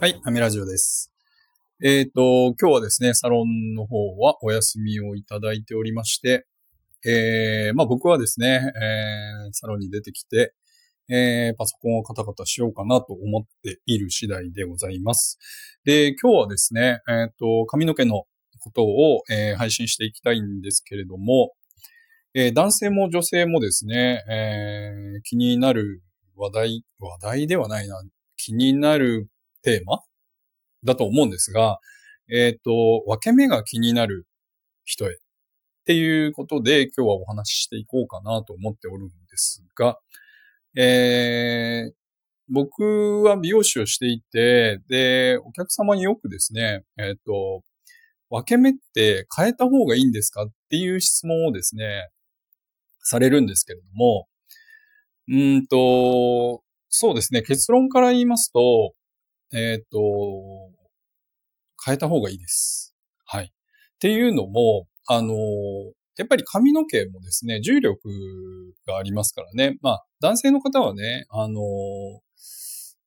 はい、アミラジオです。えっ、と、今日はですね、サロンの方はお休みをいただいておりまして、えー、まあ僕はですね、えー、サロンに出てきて、えー、パソコンをカタカタしようかなと思っている次第でございます。で、今日はですね、えっ、と、髪の毛のことを、えー配信していきたいんですけれども、えー男性も女性もですね、えー気になる話題、話題ではないな、気になるテーマ？だと思うんですが、えっ、と、分け目が気になる人へ。っていうことで今日はお話ししていこうかなと思っておるんですが、えー僕は美容師をしていて、で、お客様によくですね、えっ、と、分け目って変えた方がいいんですかっていう質問をですね、されるんですけれども、うんと、そうですね、結論から言いますと、えっ、と、変えた方がいいです。はい。っていうのも、あの、やっぱり髪の毛もですね、重力がありますからね。まあ、男性の方はね、あの、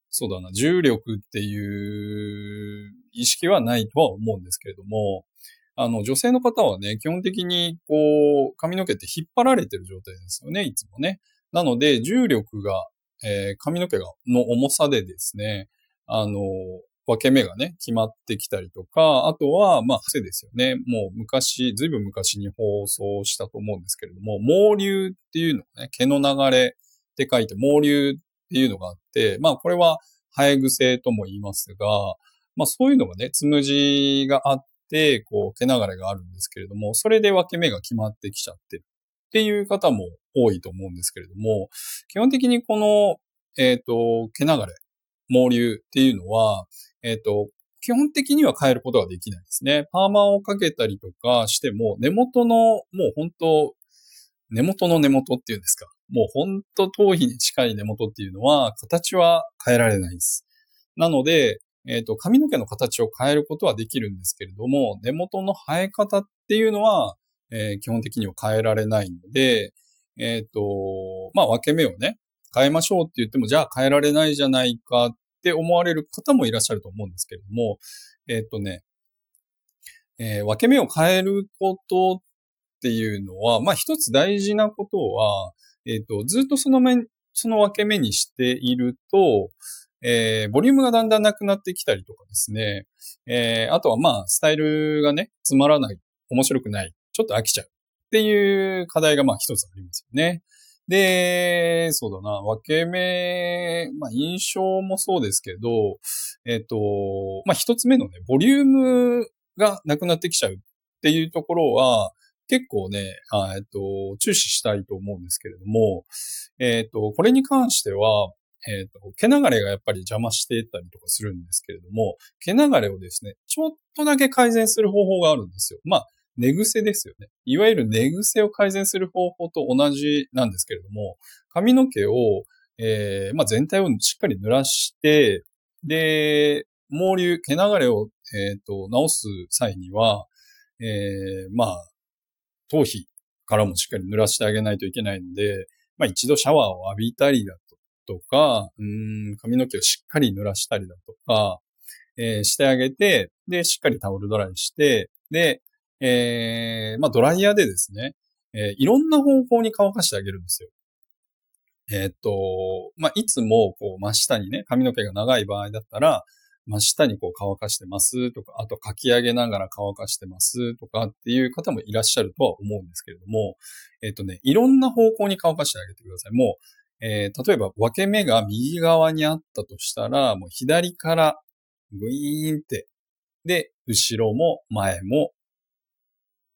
そうだな、重力っていう意識はないとは思うんですけれども、あの、女性の方はね、基本的に、こう、髪の毛って引っ張られてる状態ですよね、いつもね。なので、重力が、えー髪の毛が、の重さでですね、あの、分け目がね、決まってきたりとか、あとは、まあ、癖ですよね。もう昔、ずいぶん昔に放送したと思うんですけれども、毛流っていうのね、毛の流れって書いて毛流っていうのがあって、まあ、これは生え癖とも言いますが、まあ、そういうのがね、つむじがあって、こう、毛流れがあるんですけれども、それで分け目が決まってきちゃってるっていう方も多いと思うんですけれども、基本的にこの、えっ、と、毛流れ、毛流っていうのは、えっ、と、基本的には変えることができないですね。パーマをかけたりとかしても、根元の、もう本当根元の根元っていうんですか。もう本当頭皮に近い根元っていうのは、形は変えられないです。なので、えっ、と、髪の毛の形を変えることはできるんですけれども、根元の生え方っていうのは、えー基本的には変えられないので、えっ、と、まあ、分け目をね、変えましょうって言っても、じゃあ変えられないじゃないかって思われる方もいらっしゃると思うんですけれども、えっ、とね、えー分け目を変えることっていうのは、まあ一つ大事なことは、えっ、と、ずっとその面、その分け目にしていると、えーボリュームがだんだんなくなってきたりとかですね、えーあとはまあ、スタイルがね、つまらない、面白くない、ちょっと飽きちゃうっていう課題がまあ一つありますよね。で、そうだな、分け目、まあ印象もそうですけど、えっ、と、まあ一つ目のね、ボリュームがなくなってきちゃうっていうところは、結構ね、えっ、と、注視したいと思うんですけれども、えっ、と、これに関しては、えっ、と、毛流れがやっぱり邪魔していったりとかするんですけれども、毛流れをですね、ちょっとだけ改善する方法があるんですよ。まあ、寝癖ですよね。いわゆる寝癖を改善する方法と同じなんですけれども、髪の毛を、えーまあ、全体をしっかり濡らして、で、毛流、毛流れを、えっ、と、直す際には、えーまあ、頭皮からもしっかり濡らしてあげないといけないので、まあ、一度シャワーを浴びたりだとか、うん、髪の毛をしっかり濡らしたりだとか、えーしてあげて、で、しっかりタオルドライして、で、えーまあ、ドライヤーでですね、えーいろんな方向に乾かしてあげるんですよ。えっと、まあ、いつも、こう、真下にね、髪の毛が長い場合だったら、真下にこう乾かしてますとか、あとかき上げながら乾かしてますとかっていう方もいらっしゃるとは思うんですけれども、えっとね、いろんな方向に乾かしてあげてください。もう、えー例えば分け目が右側にあったとしたら、もう左からグイーンって、で、後ろも前も、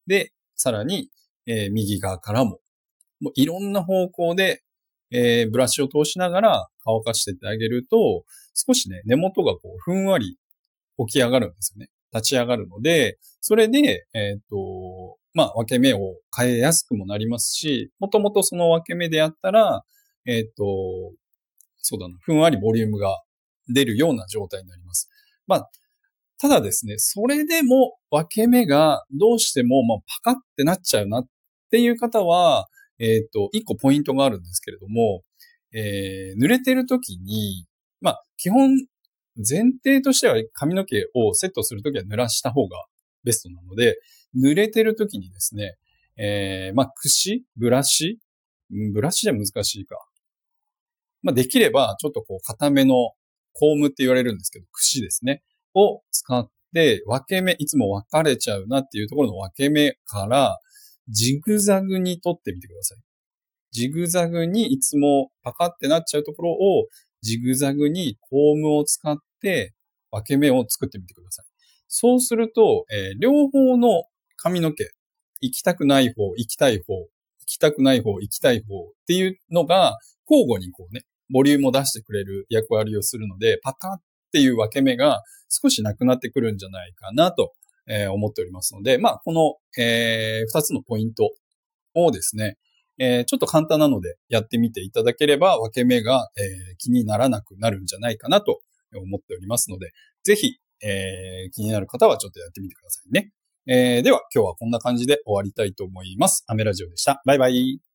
で、さらに、えー右側からも、もういろんな方向で、えーブラシを通しながら乾かしてってあげると、少しね、根元がこう、ふんわり起き上がるんですよね。立ち上がるので、それで、えっ、と、まあ、分け目を変えやすくもなりますし、もともとその分け目であったら、えっ、と、そうだな、ふんわりボリュームが出るような状態になります。まあ、ただですね、それでも分け目がどうしても、まあ、パカってなっちゃうなっていう方は、えっ、と、一個ポイントがあるんですけれども、えー濡れてる時に、まあ、基本、前提としては髪の毛をセットするときは濡らした方がベストなので、濡れてるときにですね、えー、まあ、櫛ブラシブラシじゃ難しいか。まあ、できれば、ちょっとこう、固めのコームって言われるんですけど、櫛ですね。を使って、分け目、いつも分かれちゃうなっていうところの分け目から、ジグザグに取ってみてください。ジグザグにいつもパカってなっちゃうところを、ジグザグにコームを使って分け目を作ってみてください。そうすると、えー、両方の髪の毛、行きたくない方、行きたい方、行きたくない方、行きたい方っていうのが、交互にこうね、ボリュームを出してくれる役割をするので、パカっていう分け目が少しなくなってくるんじゃないかなと、え、思っておりますので、まあ、この、えー、二つのポイントをですね、えー、ちょっと簡単なのでやってみていただければ分け目が、えー、気にならなくなるんじゃないかなと思っておりますので、ぜひ、えー、気になる方はちょっとやってみてくださいね。えー、では今日はこんな感じで終わりたいと思います。アメラジオでした。バイバイ。